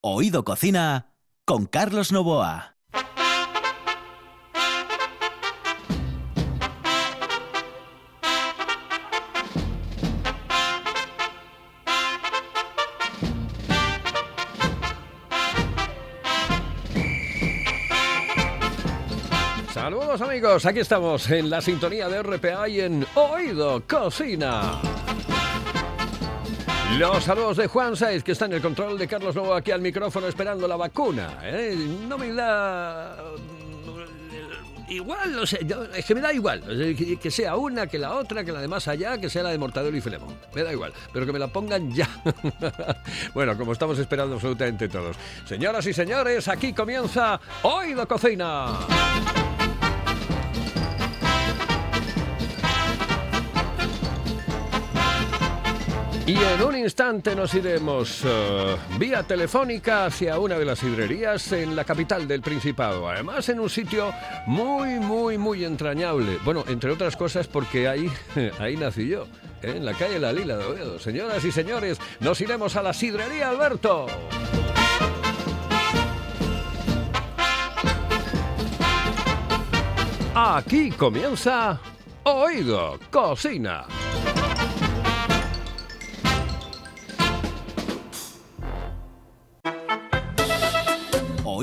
Oído Cocina con Carlos Novoa. Saludos amigos, aquí estamos en la sintonía de RPA y en Oído Cocina. Los saludos de Juan Saiz, que está en el control de Carlos Novo aquí al micrófono esperando la vacuna. ¿eh? No me da... Igual, no sé, es que me da igual. Que, que sea una, que la otra, que la de más allá, que sea la de Mortadelo y Filemón. Me da igual, pero que me la pongan ya. bueno, como estamos esperando absolutamente todos. Señoras y señores, aquí comienza Oído Cocina. Y en un instante nos iremos eh, vía telefónica hacia una de las sidrerías en la capital del Principado. Además, en un sitio muy, muy, muy entrañable. Bueno, entre otras cosas porque ahí, ahí nací yo, ¿eh? en la calle La Lila de Oviedo. Señoras y señores, nos iremos a la sidrería Alberto. Aquí comienza Oído Cocina.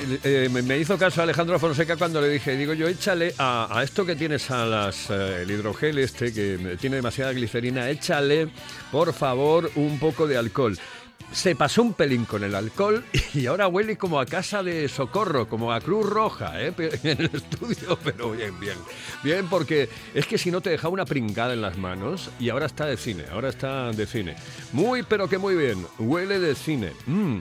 Eh, eh, me- hizo caso Alejandro Fonseca cuando le dije, digo yo, échale a, a esto que tienes a las, eh, el hidrogel este, que tiene demasiada glicerina, échale, por favor, un poco de alcohol. Se pasó un pelín con el alcohol y ahora huele como a casa de socorro, como a Cruz Roja, ¿eh? En el estudio, pero bien, bien. Bien, porque es que si no te dejaba una pringada en las manos y ahora está de cine, ahora está de cine. Muy, pero que muy bien, huele de cine. Mm.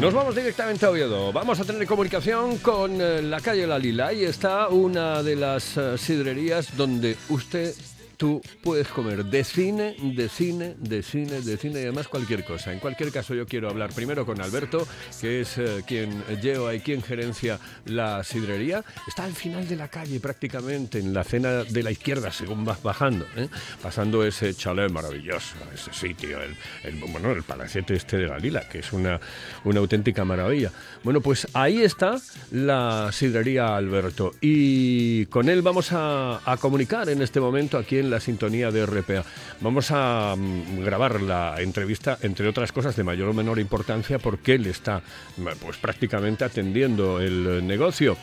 Nos vamos directamente a Oviedo. Vamos a tener comunicación con eh, la calle La Lila. Ahí está una de las eh, sidrerías donde usted, tú puedes comer de cine, de cine, de cine, de cine y además cualquier cosa. En cualquier caso, yo quiero hablar primero con Alberto, que es eh, quien lleva y quien gerencia la sidrería. Está al final de la calle prácticamente, en la cena de la izquierda, según vas bajando, ¿eh? pasando ese chalet maravilloso, ese sitio, el, el- bueno, el palacete este de la Lila, que es una, una auténtica maravilla. Bueno, pues ahí está la sidrería Alberto y con él vamos a, a comunicar en este momento aquí en la sintonía de RPA. Vamos a mm, grabar la entrevista, entre otras cosas, de mayor o menor importancia, porque él está mm, pues prácticamente atendiendo el negocio.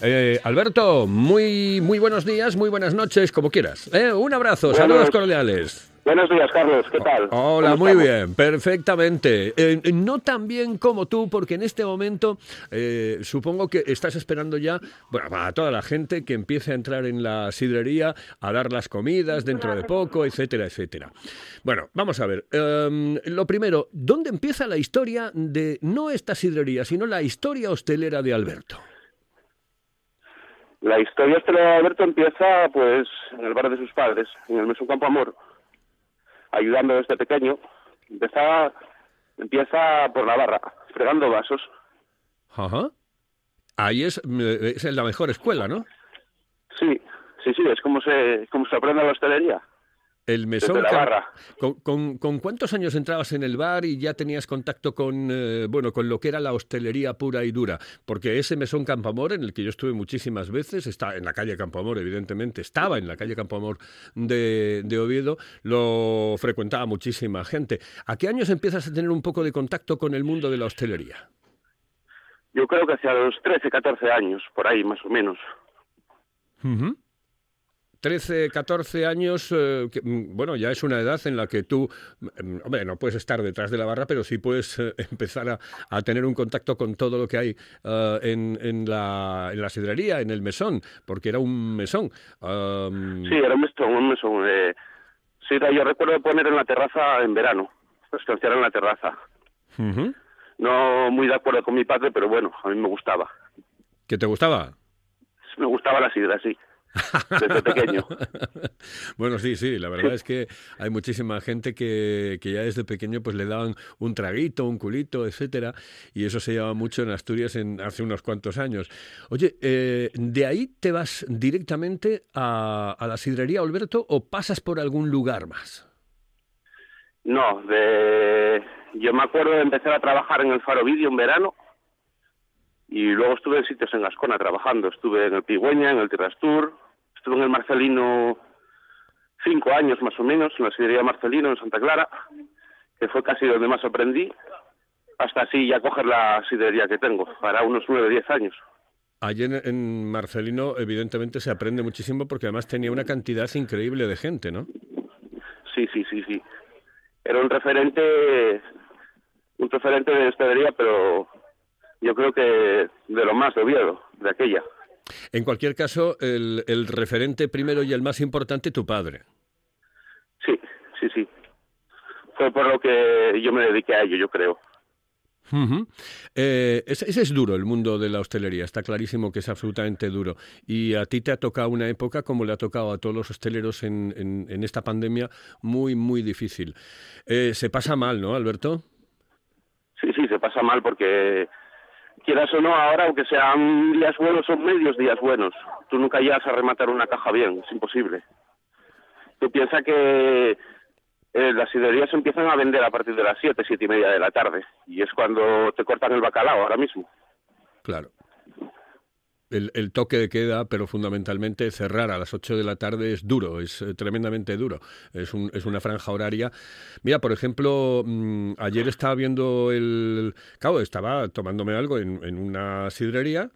Eh, Alberto, muy, muy buenos días, muy buenas noches, como quieras. ¿eh? Un abrazo, saludos cordiales. Buenos días, Carlos. ¿Qué tal? Hola, ¿Cómo muy estamos? bien, perfectamente. Eh, no tan bien como tú, porque en este momento eh, supongo que estás esperando ya, bueno, a toda la gente que empiece a entrar en la sidrería, a dar las comidas dentro de poco, etcétera, etcétera. Bueno, vamos a ver. em, lo primero, ¿dónde empieza la historia de no esta sidrería, sino la historia hostelera de Alberto? La historia hostelera de Alberto empieza, pues, en el bar de sus padres, en el Mesón Campo Amor. Ayudando desde pequeño. Empezaba, empieza por la barra, fregando vasos. Ajá. Ahí es, eh, es la mejor escuela, ¿no? Sí, sí, sí, es como se, como se aprende la hostelería. El mesón. La barra. ¿Con, con, con cuántos años entrabas en el bar y ya tenías contacto con, eh, bueno, con lo que era la hostelería pura y dura? Porque ese mesón Campamor, en el que yo estuve muchísimas veces, está en la calle Campamor, evidentemente, estaba en la calle Campamor de, de Oviedo, lo frecuentaba muchísima gente. ¿A qué años empiezas a tener un poco de contacto con el mundo de la hostelería? Yo creo que hacia los 13, 14 años, por ahí más o menos. 13, 14 años, eh, que, mm, bueno, ya es una edad en la que tú, mm, hombre, no puedes estar detrás de la barra, pero sí puedes eh, empezar a, a tener un contacto con todo lo que hay eh, en, en la, en la sidrería, en el mesón, porque era un mesón. Am, Sí, era un mesón, un mesón. Eh, sí, yo recuerdo poner en la terraza en verano, estanciar en la terraza. No muy de acuerdo con mi padre, pero bueno, a mí me gustaba. ¿Qué te gustaba? Me gustaba la sidra, sí, desde pequeño. bueno, sí, sí, la verdad es que hay muchísima gente que, que ya desde pequeño pues le daban un traguito, un culito, etcétera, y eso se llevaba mucho en Asturias en, hace unos cuantos años. Oye, eh, ¿de ahí te vas directamente a, a la sidrería Alberto o pasas por algún lugar más? No, de... yo me acuerdo de empezar a trabajar en el Faro Vídeo en verano y luego estuve en sitios en Ascona trabajando. Estuve en el Pigüeña, en el Tirastur, estuve en el Marcelino cinco años más o menos, en la sidrería Marcelino en Santa Clara, que fue casi donde más aprendí, hasta así ya coger la sidrería que tengo, para unos nueve, diez años. Allí en, en Marcelino, evidentemente, se aprende muchísimo porque además tenía una cantidad increíble de gente, ¿no? Sí, sí, sí, sí. Era un referente, un referente de hostelería, pero yo creo que de lo más de Oviedo, de aquella. En cualquier caso, el, el referente primero y el más importante, tu padre. Sí, sí, sí. Fue por lo que yo me dediqué a ello, yo creo. Eh, ese, ese es duro, el mundo de la hostelería, está clarísimo que es absolutamente duro. Y a ti te ha tocado una época, como le ha tocado a todos los hosteleros en, en- en esta pandemia, muy, muy difícil. Eh, se pasa mal, ¿no, Alberto? Sí, sí, se pasa mal porque, quieras o no, ahora, aunque sean días buenos, son medios días buenos. Tú nunca llegas a rematar una caja bien, es imposible. Tú piensas que eh, las sidrerías empiezan a vender a partir de las siete, siete y media de la tarde. Y es cuando te cortan el bacalao ahora mismo. Claro. El, el toque de queda, pero fundamentalmente cerrar a las 8 de la tarde es duro, es eh, tremendamente duro. Es, un- es una franja horaria. Mira, por ejemplo, mm, ayer estaba viendo el... Claro, estaba tomándome algo en, en una sidrería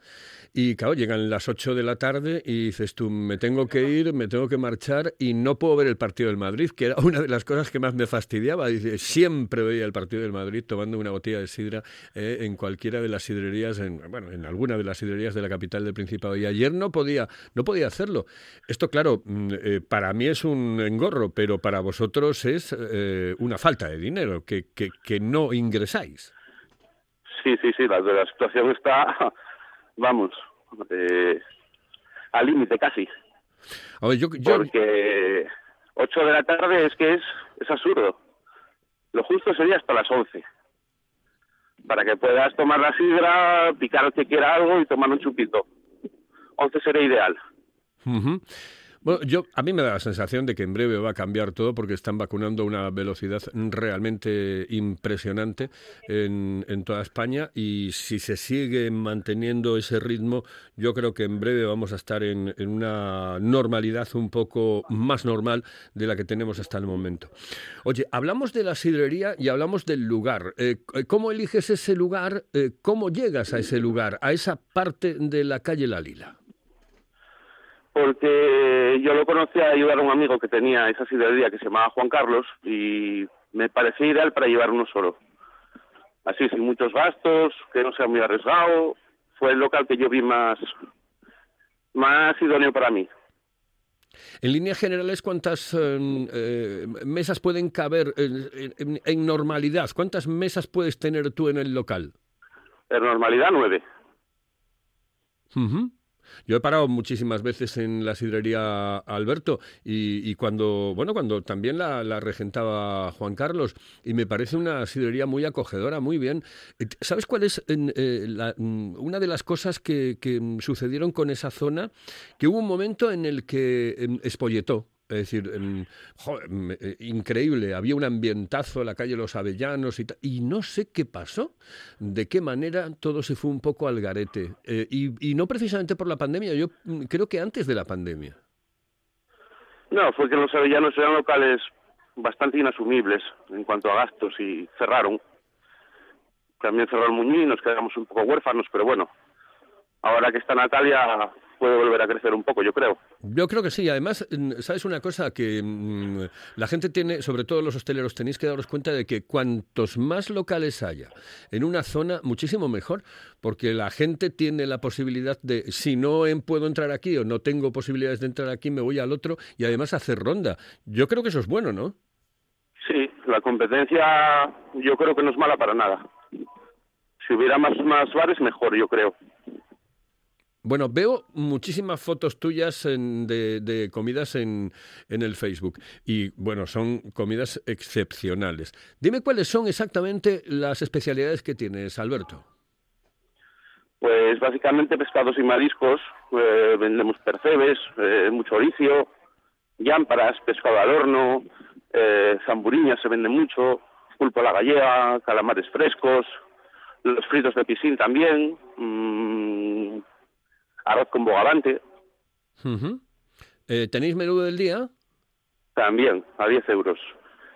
y, claro, llegan las 8 de la tarde y dices tú, me tengo que ir, me tengo que marchar y no puedo ver el partido del Madrid, que era una de las cosas que más me fastidiaba. Dice, siempre veía el partido del Madrid tomando una botella de sidra eh, en cualquiera de las sidrerías, en, bueno, en alguna de las sidrerías de la capital del Principado. Y ayer no podía, no podía hacerlo. Esto, claro, mm, eh, para mí es un engorro, pero para vosotros es eh, una falta de dinero, que, que, que no ingresáis. Sí, sí, sí, la, la situación está, vamos, eh, al límite casi. A ver, yo, yo- Porque 8 de la tarde es que es, es absurdo. Lo justo sería hasta las 11. Para que puedas tomar la sidra, picar el que quiera algo y tomar un chupito. 11 sería ideal. Bueno, yo, a mí me da la sensación de que en breve va a cambiar todo porque están vacunando a una velocidad realmente impresionante en, en toda España y si se sigue manteniendo ese ritmo, yo creo que en breve vamos a estar en, en una normalidad un poco más normal de la que tenemos hasta el momento. Oye, hablamos de la sidrería y hablamos del lugar. Eh, ¿Cómo eliges ese lugar? Eh, ¿Cómo llegas a ese lugar, a esa parte de la calle La Lila? Porque yo lo conocí a ayudar a un amigo que tenía esa sidrería que se llamaba Juan Carlos y me parecía ideal para llevar uno solo. Así, sin muchos gastos, que no sea muy arriesgado. Fue el local que yo vi más, más idóneo para mí. En líneas generales, ¿cuántas eh, eh, mesas pueden caber en, en- en normalidad? ¿Cuántas mesas puedes tener tú en el local? En normalidad, nueve. Yo he parado muchísimas veces en la sidrería Alberto y, cuando, bueno, cuando también la, regentaba Juan Carlos y me parece una sidrería muy acogedora, muy bien. Eh, ¿Sabes cuál es eh, mm, una de las cosas que, que, sucedieron con esa zona? Que hubo un momento en el que em, espolletó. Es decir, em, jo, em, eh, increíble, había un ambientazo, la calle Los Avellanos y no sé qué pasó, de qué manera todo se fue un poco al garete. Eh, y, y no precisamente por la pandemia, yo mm, creo que antes de la pandemia. No, fue que los avellanos eran locales bastante inasumibles en cuanto a gastos y cerraron. También cerró el Muñiz y nos quedamos un poco huérfanos, pero bueno, ahora que está Natalia puede volver a crecer un poco, yo creo. Yo creo que sí. Además, mm, ¿sabes una cosa? Que mm, la gente tiene, sobre todo los hosteleros, tenéis que daros cuenta de que cuantos más locales haya en una zona, muchísimo mejor, porque la gente tiene la posibilidad de, si no en- puedo entrar aquí o no tengo posibilidades de entrar aquí, me voy al otro y además hacer ronda. Yo creo que eso es bueno, ¿no? Sí, la competencia yo creo que no es mala para nada. Si hubiera más, más bares, mejor, yo creo. Bueno, veo muchísimas fotos tuyas en- de, comidas en, en el Facebook y bueno, son comidas excepcionales. Dime cuáles son exactamente las especialidades que tienes, Alberto. Pues básicamente pescados y mariscos, eh, vendemos percebes, eh, mucho oricio, llámparas, pescado al horno, eh, zamburiñas se vende mucho, pulpo a la gallega, calamares frescos, los fritos de piscín también, mm, arroz con bogavante. Eh, ¿Tenéis menú del día? también, a 10 euros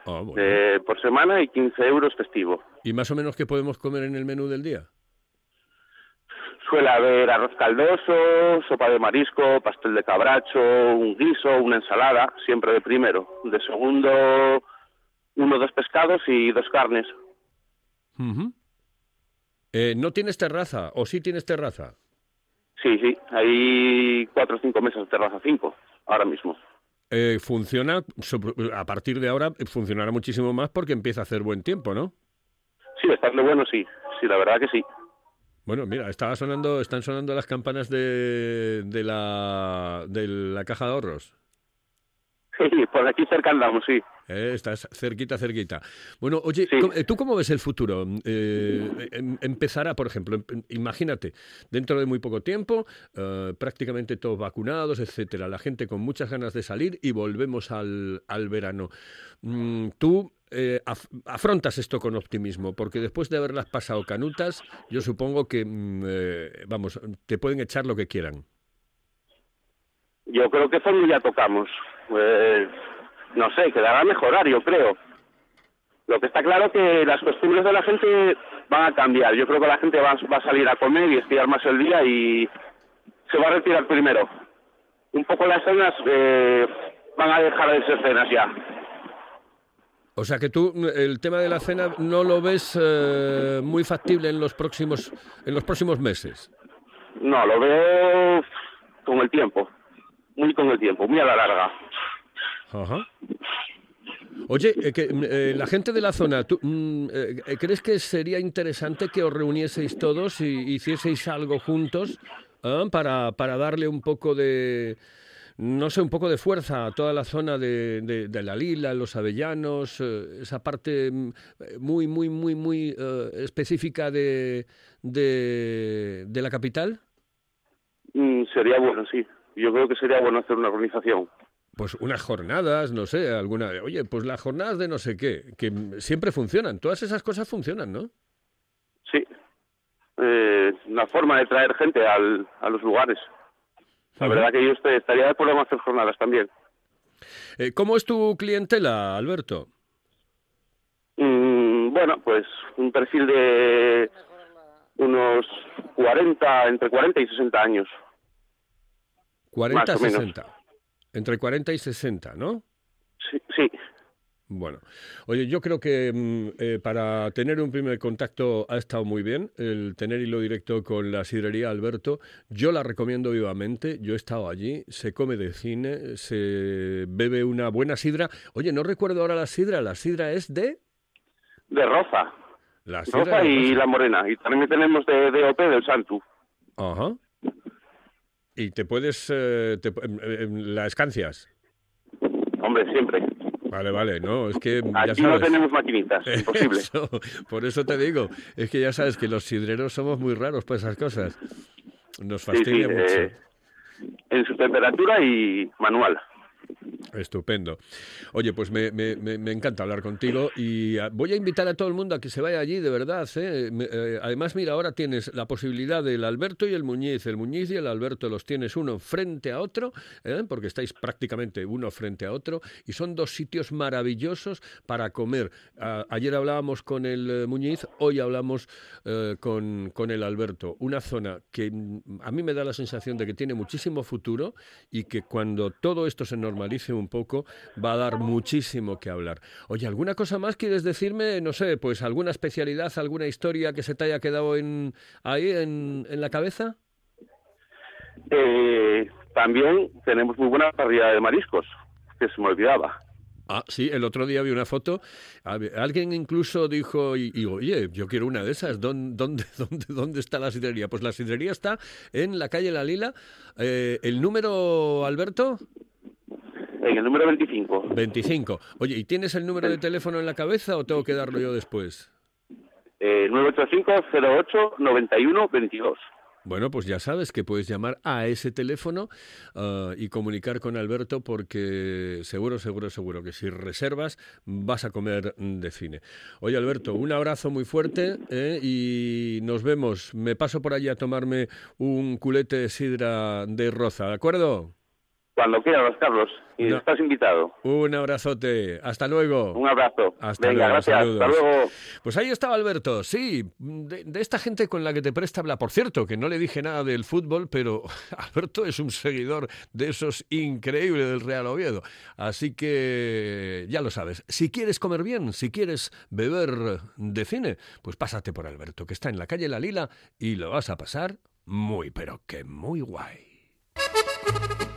Ah, bueno. eh, por semana y 15 euros festivo. ¿Y más o menos qué podemos comer en el menú del día? Suele haber arroz caldoso, sopa de marisco, pastel de cabracho, un guiso, una ensalada, siempre de primero. De segundo, uno dos pescados y dos carnes. Eh, ¿No tienes terraza o sí tienes terraza? Sí, sí, hay cuatro o cinco mesas de terraza, cinco, ahora mismo. Eh, funciona, a partir de ahora funcionará muchísimo más porque empieza a hacer buen tiempo, ¿no? Sí, estarle bueno, sí, sí, la verdad que sí. Bueno, mira, estaba sonando, están sonando las campanas de, de la, de la caja de ahorros. Sí, por aquí cerca andamos, sí. Eh, estás cerquita, cerquita. Bueno, oye, Sí. ¿cómo- eh, ¿tú cómo ves el futuro? Eh, em- empezará, por ejemplo, em- imagínate, dentro de muy poco tiempo, eh, prácticamente todos vacunados, etcétera, la gente con muchas ganas de salir y volvemos al, al verano. Mm, tú eh, af- afrontas esto con optimismo, porque después de haberlas pasado canutas, yo supongo que, mm, eh, vamos, te pueden echar lo que quieran. Yo creo que fondo ya tocamos. Eh, no sé, quedará a mejorar, yo creo. Lo que está claro que las costumbres de la gente van a cambiar. Yo creo que la gente va, va a salir a comer y estirar más el día y se va a retirar primero. Un poco las cenas eh, van a dejar de ser cenas ya. O sea que tú el tema de la cena no lo ves eh, muy factible en los próximos en los próximos meses. No, lo veo con el tiempo. Muy con el tiempo, muy a la larga. Ajá. Oye, eh, mm, eh, la gente de la zona, ¿tú, mm, eh, ¿crees que sería interesante que os reunieseis todos y hicieseis algo juntos ah, para, para darle un poco de, no sé, un poco de fuerza a toda la zona de, la Lila, los Avellanos, esa parte mm, muy, muy, muy, muy específica de, de, de la capital? Mm, sería bueno, sí. Yo creo que sería bueno hacer una organización. Pues unas jornadas, no sé, alguna. Oye, pues las jornadas de no sé qué, que siempre funcionan. Todas esas cosas funcionan, ¿no? Sí. Eh, una forma de traer gente al, a los lugares. La verdad que yo estaría de en hacer jornadas también. Eh, ¿Cómo es tu clientela, Alberto? Mm, bueno, pues un perfil de unos 40, entre 40 y 60 años. 40, Más o menos. 60. Entre 40 y 60, ¿no? Sí, sí. Bueno, oye, yo creo que mm, eh, para tener un primer contacto ha estado muy bien el tener hilo directo con la sidrería Alberto. Yo la recomiendo vivamente. Yo he estado allí, se come de cine, se bebe una buena sidra. Oye, no recuerdo ahora la sidra. La sidra es de De Roza. la sidra Roza de y. La Morena. Y también tenemos de DOP del Santu. Ajá. Y te puedes... eh, te em, ¿La escancias? Hombre, siempre. Vale, vale, no, es que ya Aquí no sabes. tenemos maquinitas, imposible. Eso, por eso te digo, es que ya sabes que los sidreros somos muy raros para esas cosas. Nos Sí, sí, fastidia mucho. eh, en su temperatura y manual. Estupendo. Oye, pues me, me- me- encanta hablar contigo y ah, voy a invitar a todo el mundo a que se vaya allí, de verdad. ¿eh? Eh, además, mira, ahora tienes la posibilidad del Alberto y el Muñiz. El Muñiz y el Alberto los tienes uno frente a otro, ¿eh? porque estáis prácticamente uno frente a otro, y son dos sitios maravillosos para comer. Ah, ayer hablábamos con el Muñiz, hoy hablamos con, con el Alberto. Una zona que mm, a mí me da la sensación de que tiene muchísimo futuro y que cuando todo esto se normalice un poco va a dar muchísimo que hablar. Oye, ¿alguna cosa más quieres decirme? No sé, pues alguna especialidad, alguna historia que se te haya quedado en, ahí en, en la cabeza? Eh, también tenemos muy buena parrilla de mariscos, que se me olvidaba. Ah, sí, el otro día vi una foto. Alguien incluso dijo, y, y, oye, yo quiero una de esas. ¿Dónde, dónde, dónde, dónde está la sidrería? Pues la sidrería está en la calle La Lila. Eh, ¿El número, Alberto? En el número 25. 25. Oye, ¿y tienes el número de teléfono en la cabeza o tengo que darlo yo después? Eh, 985-08-91-22. Bueno, pues ya sabes que puedes llamar a ese teléfono ah, y comunicar con Alberto porque seguro, seguro, seguro que si reservas vas a comer de cine. Oye, Alberto, un abrazo muy fuerte ¿eh? y nos vemos. Me paso por allí a tomarme un culete de sidra de roza, ¿de acuerdo? Cuando quieras, Carlos. Y No. estás invitado. Un abrazote. Hasta luego. Un abrazo. Hasta Venga, luego, gracias. saludos. Hasta luego. Pues ahí estaba Alberto, sí, de, de esta gente con la que te presta hablar. Por cierto, que no le dije nada del fútbol, pero Alberto es un seguidor de esos increíbles del Real Oviedo. Así que ya lo sabes, si quieres comer bien, si quieres beber de cine, pues pásate por Alberto, que está en la calle La Lila y lo vas a pasar muy, pero que muy guay.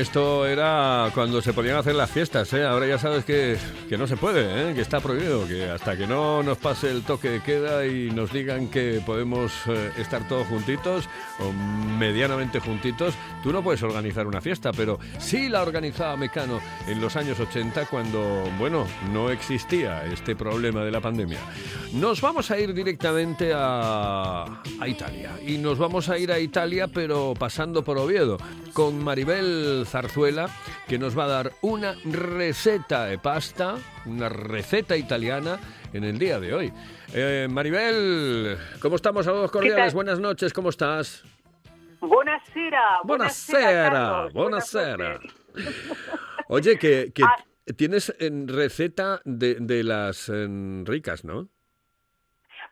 Esto era cuando se podían hacer las fiestas, ¿eh? Ahora ya sabes que, que no se puede, ¿eh? que está prohibido, que hasta que no nos pase el toque de queda y nos digan que podemos eh, estar todos juntitos o medianamente juntitos, tú no puedes organizar una fiesta, pero sí la organizaba Mecano en los años 80 cuando, bueno, no existía este problema de la pandemia. Nos vamos a ir directamente a, a Italia y nos vamos a ir a Italia pero pasando por Oviedo con Maribel Zarzuela que nos va a dar una receta de pasta, una receta italiana en el día de hoy. Eh, Maribel, ¿cómo estamos? Saludos cordiales, buenas noches, ¿cómo estás? Buonasera. Buonasera, Carlos, buonasera. buenas noches. Oye, que, que Ah. tienes en receta de, de las en, ricas, ¿no?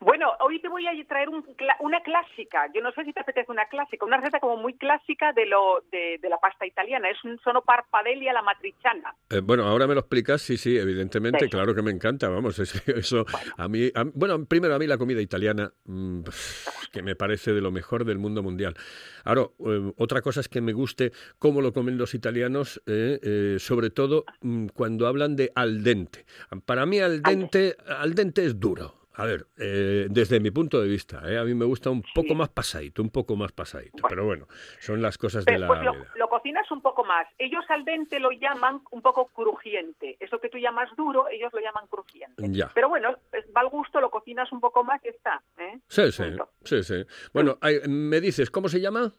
Bueno, hoy te voy a traer un una clásica. Yo no sé si te apetece una clásica, una receta como muy clásica de lo de, de la pasta italiana. Es un sono parpadelli a la matriciana. Eh, bueno, ahora me lo explicas, sí, sí, evidentemente, Sí. claro que me encanta, vamos, es- eso a mí, a- bueno, primero a mí la comida italiana, mm, que me parece de lo mejor del mundo mundial. Ahora, eh, otra cosa es que me guste cómo lo comen los italianos, eh, eh, sobre todo mm, cuando hablan de al dente. Para mí al dente, al dente es duro. A ver, eh, desde mi punto de vista, eh, a mí me gusta un poco más pasadito, un poco más pasadito, pero bueno, son las cosas de la pues lo, vida. lo cocinas un poco más. Ellos al dente lo llaman un poco crujiente. Eso que tú llamas duro, ellos lo llaman crujiente. Ya. Pero bueno, va al gusto, lo cocinas un poco más y está. ¿eh? Sí, sí, Punto. sí, sí. Bueno, hay- me dices, ¿cómo se llama?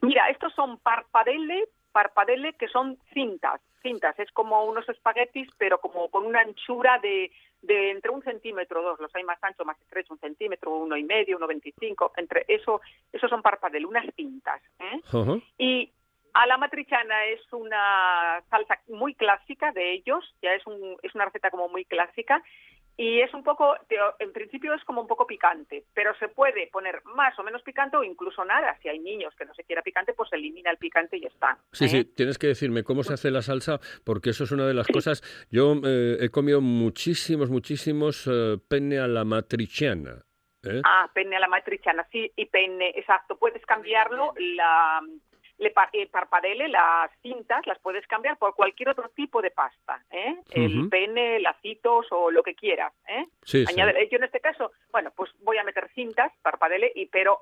Mira, estos son parpadelle, parpadelle que son cintas. Cintas, es como unos espaguetis, pero como con una anchura de, de entre un centímetro o dos. Los hay más anchos, más estrechos, un centímetro, uno y medio, uno veinticinco. Entre eso, esos son parpadelle, unas cintas. ¿eh? Y a la matriciana es una salsa muy clásica de ellos, ya es, un, es una receta como muy clásica y es un poco, en principio es como un poco picante, pero se puede poner más o menos picante o incluso nada. Si hay niños que no se quiera picante, pues elimina el picante y está. Sí, ¿eh? sí, tienes que decirme cómo se hace la salsa, porque eso es una de las cosas. Yo eh, he comido muchísimos, muchísimos eh, penne a la matriciana. ¿eh? Ah, penne a la matriciana, sí, y penne, exacto. Puedes cambiarlo, la le eh, parpadelle, las cintas, las puedes cambiar por cualquier otro tipo de pasta, ¿eh? El Ujú. penne, lacitos o lo que quieras, ¿eh? Sí, sí. Añade- Yo en este caso, bueno, pues voy a meter cintas, parpadelle, y pero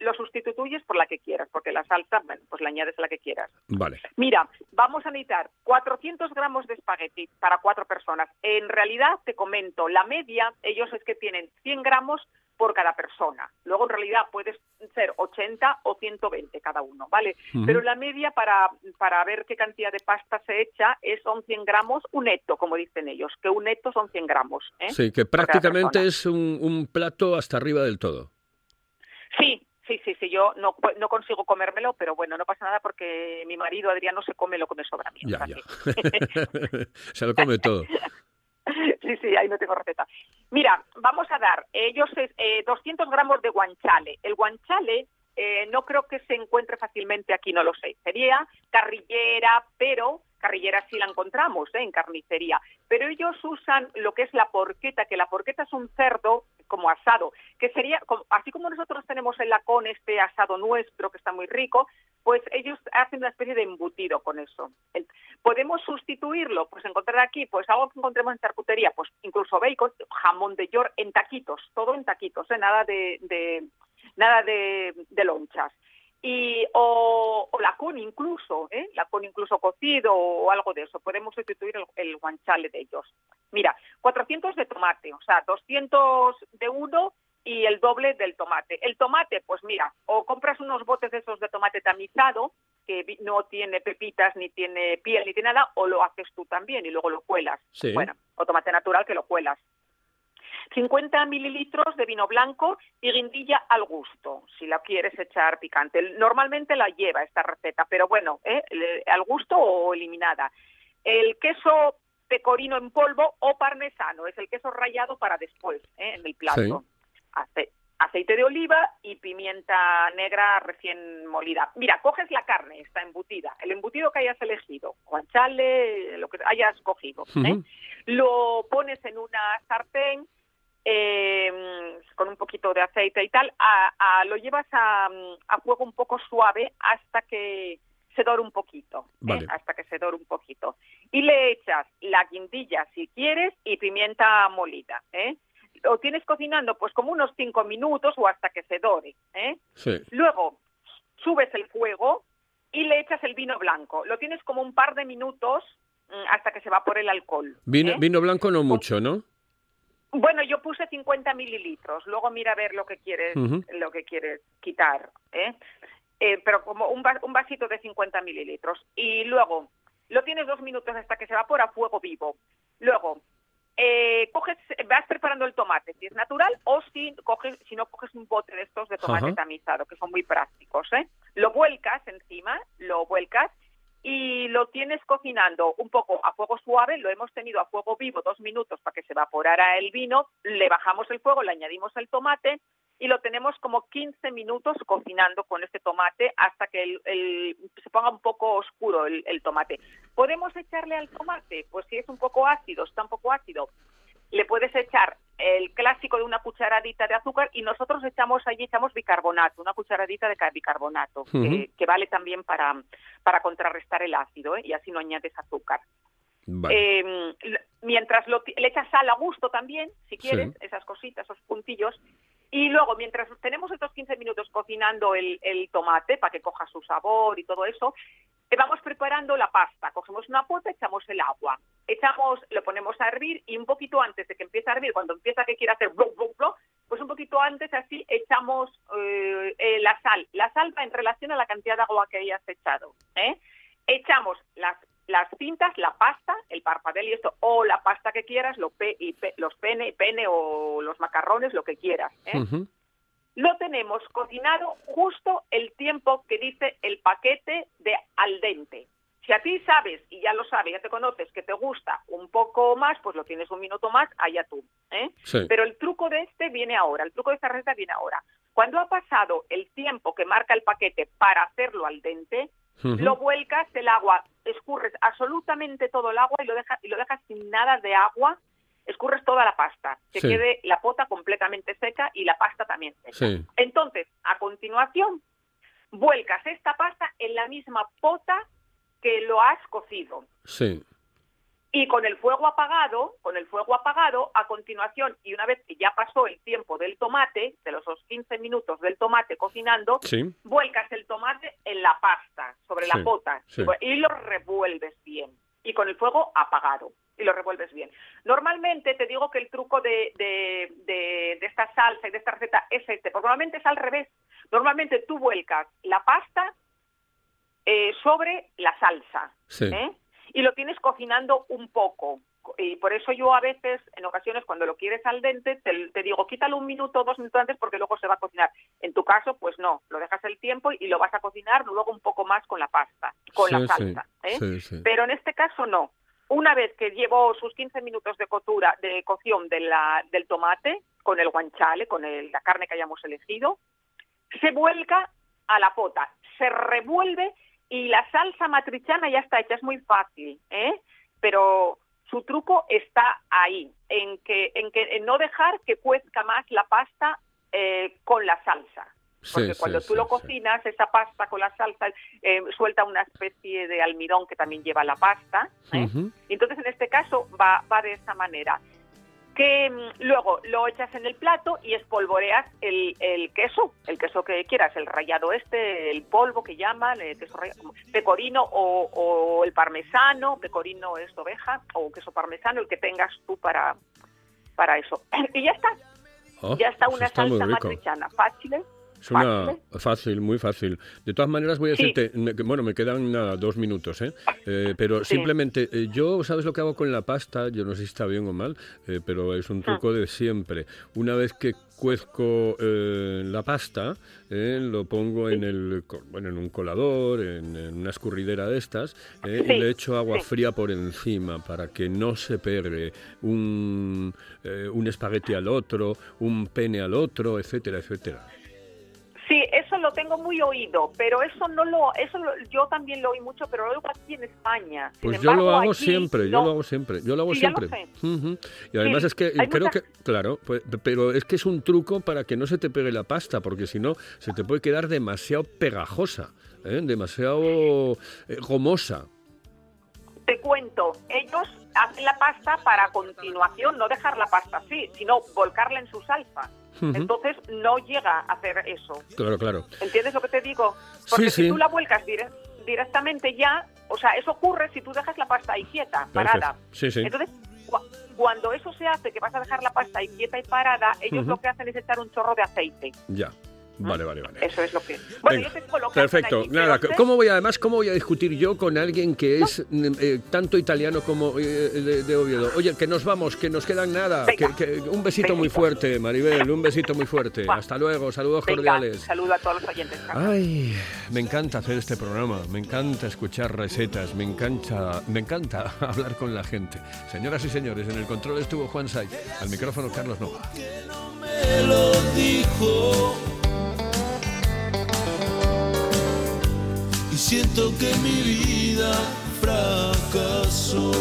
lo sustituyes por la que quieras, porque la salsa, bueno, pues la añades a la que quieras. Vale. Mira, vamos a necesitar 400 gramos de espagueti para cuatro personas. En realidad, te comento, la media, ellos es que tienen 100 gramos por cada persona. Luego, en realidad, puedes ser 80 o 120 cada uno, ¿vale? Pero la media para, para ver qué cantidad de pasta se echa es son 100 gramos, un neto, como dicen ellos, que un neto son 100 gramos. ¿eh? Sí, que prácticamente es un, un plato hasta arriba del todo. Sí, sí, sí, sí, yo no, no consigo comérmelo, pero bueno, no pasa nada porque mi marido Adrián no se come lo que me sobra a mí. o Ya, sea ya. se lo come todo. Sí, sí, ahí no tengo receta. Mira, vamos a dar, ellos eh, 200 gramos de guanchale. El guanchale eh, no creo que se encuentre fácilmente aquí, no lo sé. Sería carrillera, pero carrillera sí la encontramos ¿eh? en carnicería. Pero ellos usan lo que es la porqueta, que la porqueta es un cerdo como asado, que sería, así como nosotros tenemos el lacón, este asado nuestro, que está muy rico, pues ellos hacen una especie de embutido con eso. ¿Podemos sustituirlo? Pues encontrar aquí, pues algo que encontremos en charcutería, pues incluso bacon, jamón de york en taquitos, todo en taquitos, ¿eh? nada de, de- nada de lonchas. Y, o, o lacón incluso, ¿eh? lacón incluso cocido o algo de eso. Podemos sustituir el, el guanchale de ellos. Mira, 400 de tomate, o sea, 200 de uno y el doble del tomate. El tomate, pues mira, o compras unos botes de esos de tomate tamizado, que no tiene pepitas, ni tiene piel, ni tiene nada, o lo haces tú también y luego lo cuelas. Sí. Bueno, o tomate natural que lo cuelas. 50 mililitros de vino blanco y guindilla al gusto, si la quieres echar picante. Normalmente la lleva esta receta, pero bueno, ¿eh? Al gusto o eliminada. El queso pecorino en polvo o parmesano, es el queso rallado para después, ¿eh? en el plato. Ace- aceite de oliva y pimienta negra recién molida. Mira, coges la carne, está embutida, el embutido que hayas elegido, guanchale, lo que hayas cogido. ¿eh? Lo pones en una sartén eh, con un poquito de aceite y tal, a- a- lo llevas a, a fuego un poco suave hasta que se dore un poquito, ¿eh? Hasta que se dore un poquito. Y le echas la guindilla si quieres y pimienta molida. ¿eh? Lo tienes cocinando pues como unos cinco minutos o hasta que se dore. ¿eh? Sí. Luego subes el fuego y le echas el vino blanco. Lo tienes como un par de minutos mm, hasta que se evapore el alcohol. Vino, ¿eh? vino blanco no mucho, ¿no? Bueno, yo puse 50 mililitros. Luego mira a ver lo que quieres, lo que quieres quitar, ¿eh? Eh, pero como un, va- un vasito de 50 mililitros. Y luego lo tienes dos minutos hasta que se evapora a fuego vivo. Luego eh, coges, vas preparando el tomate, si es natural o si coges, si no coges un bote de estos de tomate Ajá. tamizado, que son muy prácticos, ¿eh? Lo vuelcas encima, lo vuelcas y lo tienes cocinando un poco a fuego suave, lo hemos tenido a fuego vivo dos minutos para que se evaporara el vino, le bajamos el fuego, le añadimos el tomate y lo tenemos como 15 minutos cocinando con este tomate hasta que el- se ponga un poco oscuro el, el tomate. ¿Podemos echarle al tomate? Pues si es un poco ácido, está un poco ácido, le puedes echar el clásico de una cucharadita de azúcar y nosotros echamos allí echamos bicarbonato, una cucharadita de ca- bicarbonato, que, vale también para, para contrarrestar el ácido ¿eh? y así no añades azúcar. Vale. Eh, l- mientras lo, le echas sal a gusto también, si quieres, Sí. esas cositas, esos puntillos. Y luego, mientras tenemos estos 15 minutos cocinando el, el tomate para que coja su sabor y todo eso, vamos preparando la pasta. Cogemos una pota, echamos el agua, echamos, lo ponemos a hervir y un poquito antes de que empiece a hervir, cuando empieza que quiera hacer blo, pues un poquito antes así echamos eh, eh, la sal. La sal va en relación a la cantidad de agua que hayas echado. ¿eh? Echamos las las cintas, la pasta, el parpadel y esto, o la pasta que quieras, lo pe- y pe- los pene, pene o los macarrones, lo que quieras. Ujú. Lo tenemos cocinado justo el tiempo que dice el paquete de al dente. Si a ti sabes, y ya lo sabes, ya te conoces, que te gusta un poco más, pues lo tienes un minuto más, allá tú. ¿eh? Sí. Pero el truco de este viene ahora, el truco de esta receta viene ahora. Cuando ha pasado el tiempo que marca el paquete para hacerlo al dente, lo vuelcas el agua, escurres absolutamente todo el agua y lo dejas y lo dejas sin nada de agua, escurres toda la pasta, que Sí. quede la pota completamente seca y la pasta también seca. Sí. Entonces, a continuación, vuelcas esta pasta en la misma pota que lo has cocido. Sí. Y con el fuego apagado, con el fuego apagado, a continuación, y una vez que ya pasó el tiempo del tomate, de los esos 15 minutos del tomate cocinando, Sí. vuelcas el tomate en la pasta, sobre Sí, la pota, sí. y lo revuelves bien. Y con el fuego apagado. Y lo revuelves bien. Normalmente te digo que el truco de, de, de- de esta salsa y de esta receta es este, porque normalmente es al revés. Normalmente tú vuelcas la pasta eh, sobre la salsa. Sí. ¿eh? Y lo tienes cocinando un poco. Y por eso yo a veces, en ocasiones, cuando lo quieres al dente, te, te digo, quítalo un minuto o dos minutos antes porque luego se va a cocinar. En tu caso, pues no, lo dejas el tiempo y lo vas a cocinar luego un poco más con la pasta, con Sí, la salsa. ¿eh? sí, sí. Pero en este caso no. Una vez que llevo sus 15 minutos de cocción del tomate, con el guanciale, con la carne que hayamos elegido, se vuelca a la pota, se revuelve y la salsa matriciana ya está hecha, es muy fácil, ¿eh? Pero su truco está ahí, en que, en que no dejar que cuezca más la pasta eh, con la salsa. Porque Sí, cuando sí, tú sí, lo cocinas, esa pasta con la salsa eh, suelta una especie de almidón que también lleva la pasta. ¿eh? Entonces, en este caso, va, va de esa manera. Que mm, luego lo echas en el plato y espolvoreas el, el queso, el queso que quieras, el rallado este, el polvo que llaman, el queso rallado, pecorino o, o el parmesano, pecorino es oveja, o queso parmesano, el que tengas tú para, para eso. Y ya está, Oh, ya está pues una está salsa matriciana fácil. ¿Eh? Es una Fácil, fácil, muy fácil. De todas maneras, voy a Sí. decirte, bueno, me quedan nada, dos minutos, ¿eh? Eh, pero Sí. simplemente, eh, yo, ¿sabes lo que hago con la pasta? Yo no sé si está bien o mal, eh, pero es un truco de siempre. Una vez que cuezco eh, la pasta, eh, lo pongo en el, bueno, en un colador, en, en una escurridera de estas, eh, y le echo agua fría por encima para que no se pegue un, eh, un espagueti al otro, un pene al otro, etcétera, etcétera. Tengo muy oído, pero eso no lo, eso lo- yo también lo oí mucho, pero lo oigo aquí en España. Pues yo lo hago siempre, yo lo hago siempre, yo lo hago Sí, ya lo siempre. Y además Sí, es que creo mucha- que, claro, pues, pero es que es un truco para que no se te pegue la pasta, porque si no se te puede quedar demasiado pegajosa, ¿eh? demasiado eh, gomosa. Te cuento, ellos hacen la pasta para a continuación no dejar la pasta así, sino volcarla en su salsa. Entonces no llega a hacer eso. Claro, claro. ¿Entiendes lo que te digo? Porque Sí, si sí. tú la vuelcas dire- directamente ya, o sea, eso ocurre si tú dejas la pasta ahí quieta, parada. Sí, sí. Entonces, cu- cuando eso se hace, que vas a dejar la pasta ahí quieta y parada, ellos lo que hacen es echar un chorro de aceite. Ya. Vale, vale, vale. Eso es lo que... Bueno, Venga, yo tengo Perfecto. allí, Nada, pero ¿cómo voy además cómo voy a discutir yo con alguien que es mm, eh, tanto italiano como eh, de, de Oviedo? Oye, que nos vamos, que nos quedan nada. Que, Venga. que- un besito muy fuerte, Maribel, un besito muy fuerte. Hasta luego, saludos Venga, cordiales. saludo a todos los oyentes. Ay, me encanta hacer este programa, me encanta escuchar recetas, me encanta, me encanta hablar con la gente. Señoras y señores, en el control estuvo Juan Saiz, al micrófono Carlos Nova. me lo dijo. Siento que mi vida fracasó.